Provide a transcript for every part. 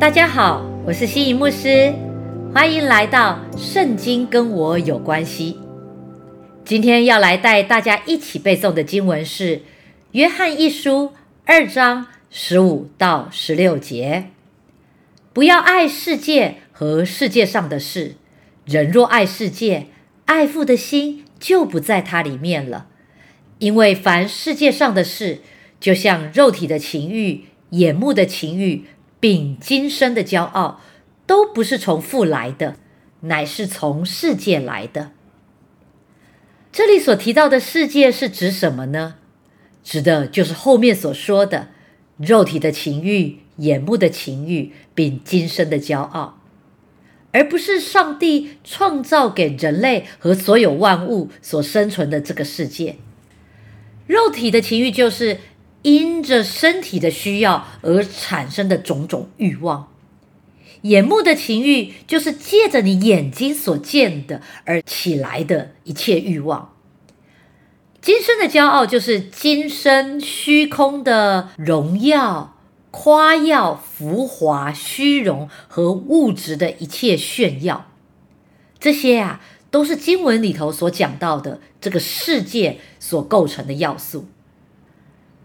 大家好，我是心仪牧师，欢迎来到《圣经跟我有关系》。今天要来带大家一起背诵的经文是《约翰一书》二章十五到十六节。不要爱世界和世界上的事。人若爱世界，爱父的心就不在它里面了。因为凡世界上的事，就像肉体的情欲、眼目的情欲。并今生的骄傲，都不是从父来的，乃是从世界来的。这里所提到的世界是指什么呢？指的就是后面所说的肉体的情欲、眼目的情欲，并今生的骄傲，而不是上帝创造给人类和所有万物所生存的这个世界。肉体的情欲就是。因着身体的需要而产生的种种欲望，眼目的情欲就是借着你眼睛所见的而起来的一切欲望。今生的骄傲就是今生虚空的荣耀、夸耀、浮华、虚荣和物质的一切炫耀。这些啊，都是经文里头所讲到的这个世界所构成的要素。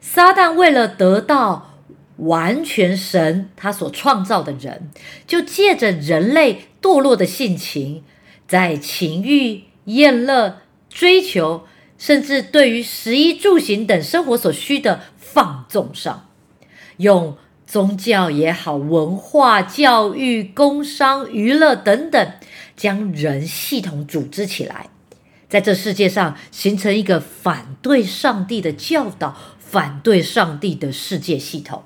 撒旦为了得到完全神他所创造的人，就借着人类堕落的性情，在情欲、厌乐、追求，甚至对于食衣住行等生活所需的放纵上，用宗教也好、文化、教育、工商、娱乐等等，将人系统组织起来，在这世界上形成一个反对上帝的教导。反对上帝的世界系统，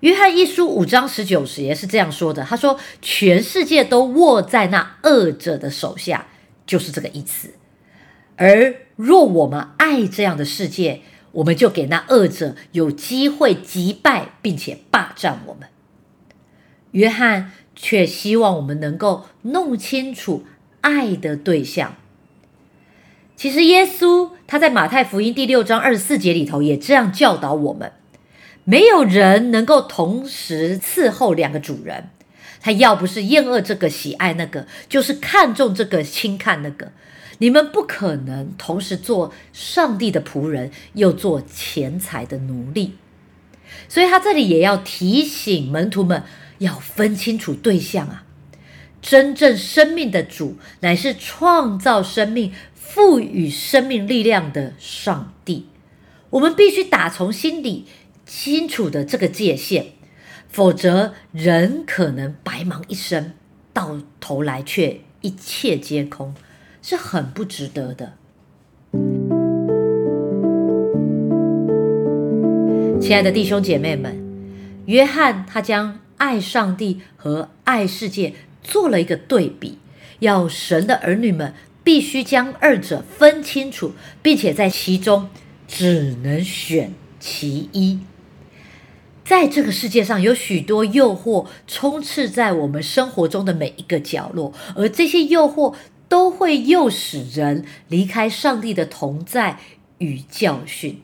约翰一书五章十九节是这样说的：“他说，全世界都握在那恶者的手下，就是这个意思。而若我们爱这样的世界，我们就给那恶者有机会击败并且霸占我们。约翰却希望我们能够弄清楚爱的对象。”其实耶稣他在马太福音第六章二十四节里头也这样教导我们：没有人能够同时伺候两个主人。他要不是厌恶这个喜爱那个，就是看重这个轻看那个。你们不可能同时做上帝的仆人，又做钱财的奴隶。所以他这里也要提醒门徒们要分清楚对象啊！真正生命的主乃是创造生命。赋予生命力量的上帝，我们必须打从心里清楚的这个界限，否则人可能白忙一生，到头来却一切皆空，是很不值得的。亲爱的弟兄姐妹们，约翰他将爱上帝和爱世界做了一个对比，要神的儿女们。必须将二者分清楚，并且在其中只能选其一。在这个世界上，有许多诱惑充斥在我们生活中的每一个角落，而这些诱惑都会诱使人离开上帝的同在与教训。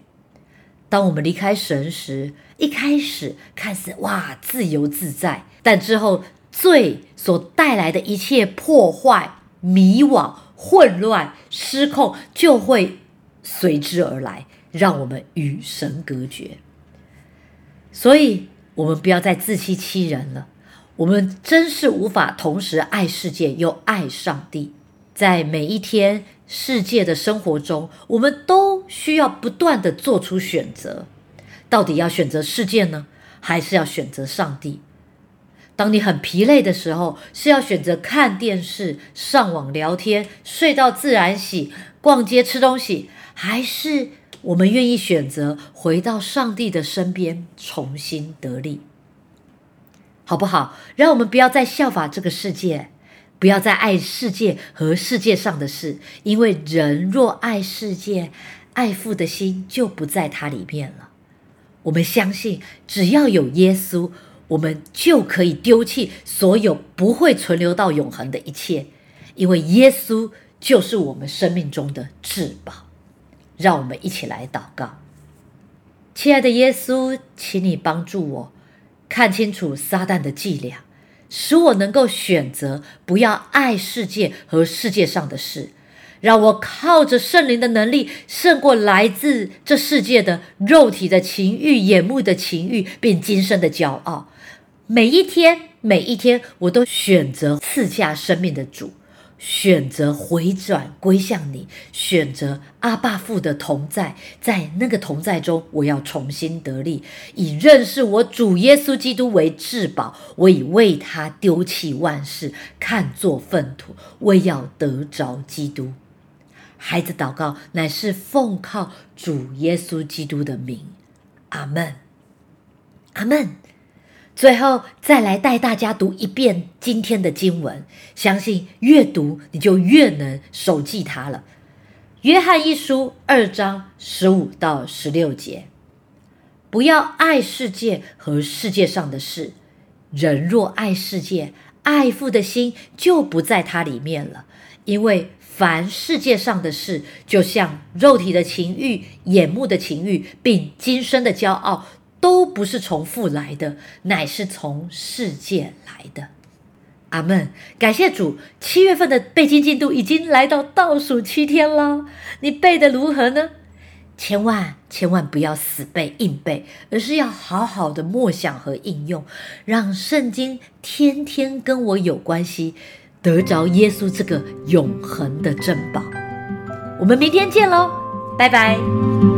当我们离开神时，一开始看似哇自由自在，但之后罪所带来的一切破坏、迷惘。混乱、失控就会随之而来，让我们与神隔绝。所以，我们不要再自欺欺人了。我们真是无法同时爱世界又爱上帝。在每一天世界的生活中，我们都需要不断的做出选择：到底要选择世界呢，还是要选择上帝？当你很疲累的时候，是要选择看电视、上网聊天、睡到自然醒、逛街吃东西，还是我们愿意选择回到上帝的身边，重新得力，好不好？让我们不要再效法这个世界，不要再爱世界和世界上的事，因为人若爱世界，爱父的心就不在它里面了。我们相信，只要有耶稣。我们就可以丢弃所有不会存留到永恒的一切，因为耶稣就是我们生命中的至宝。让我们一起来祷告，亲爱的耶稣，请你帮助我看清楚撒旦的伎俩，使我能够选择不要爱世界和世界上的事，让我靠着圣灵的能力胜过来自这世界的肉体的情欲、眼目的情欲，并今生的骄傲。每一天，每一天，我都选择赐下生命的主。选择回转归向你，选择阿爸父的同在，在那个同在中，我要重新得力，以认识我主耶稣基督为至宝。我已为他丢弃万事，看作粪土，为要得着基督。孩子祷告，乃是奉靠主耶稣基督的名。阿门，阿门。最后再来带大家读一遍今天的经文，相信越读你就越能守记它了。约翰一书二章十五到十六节：不要爱世界和世界上的事。人若爱世界，爱父的心就不在它里面了。因为凡世界上的事，就像肉体的情欲、眼目的情欲，并今生的骄傲。都不是从父来的，乃是从世界来的。阿门。感谢主，七月份的背经进度已经来到倒数七天了。你背的如何呢？千万千万不要死背硬背，而是要好好的默想和应用，让圣经天天跟我有关系，得着耶稣这个永恒的珍宝。我们明天见喽，拜拜。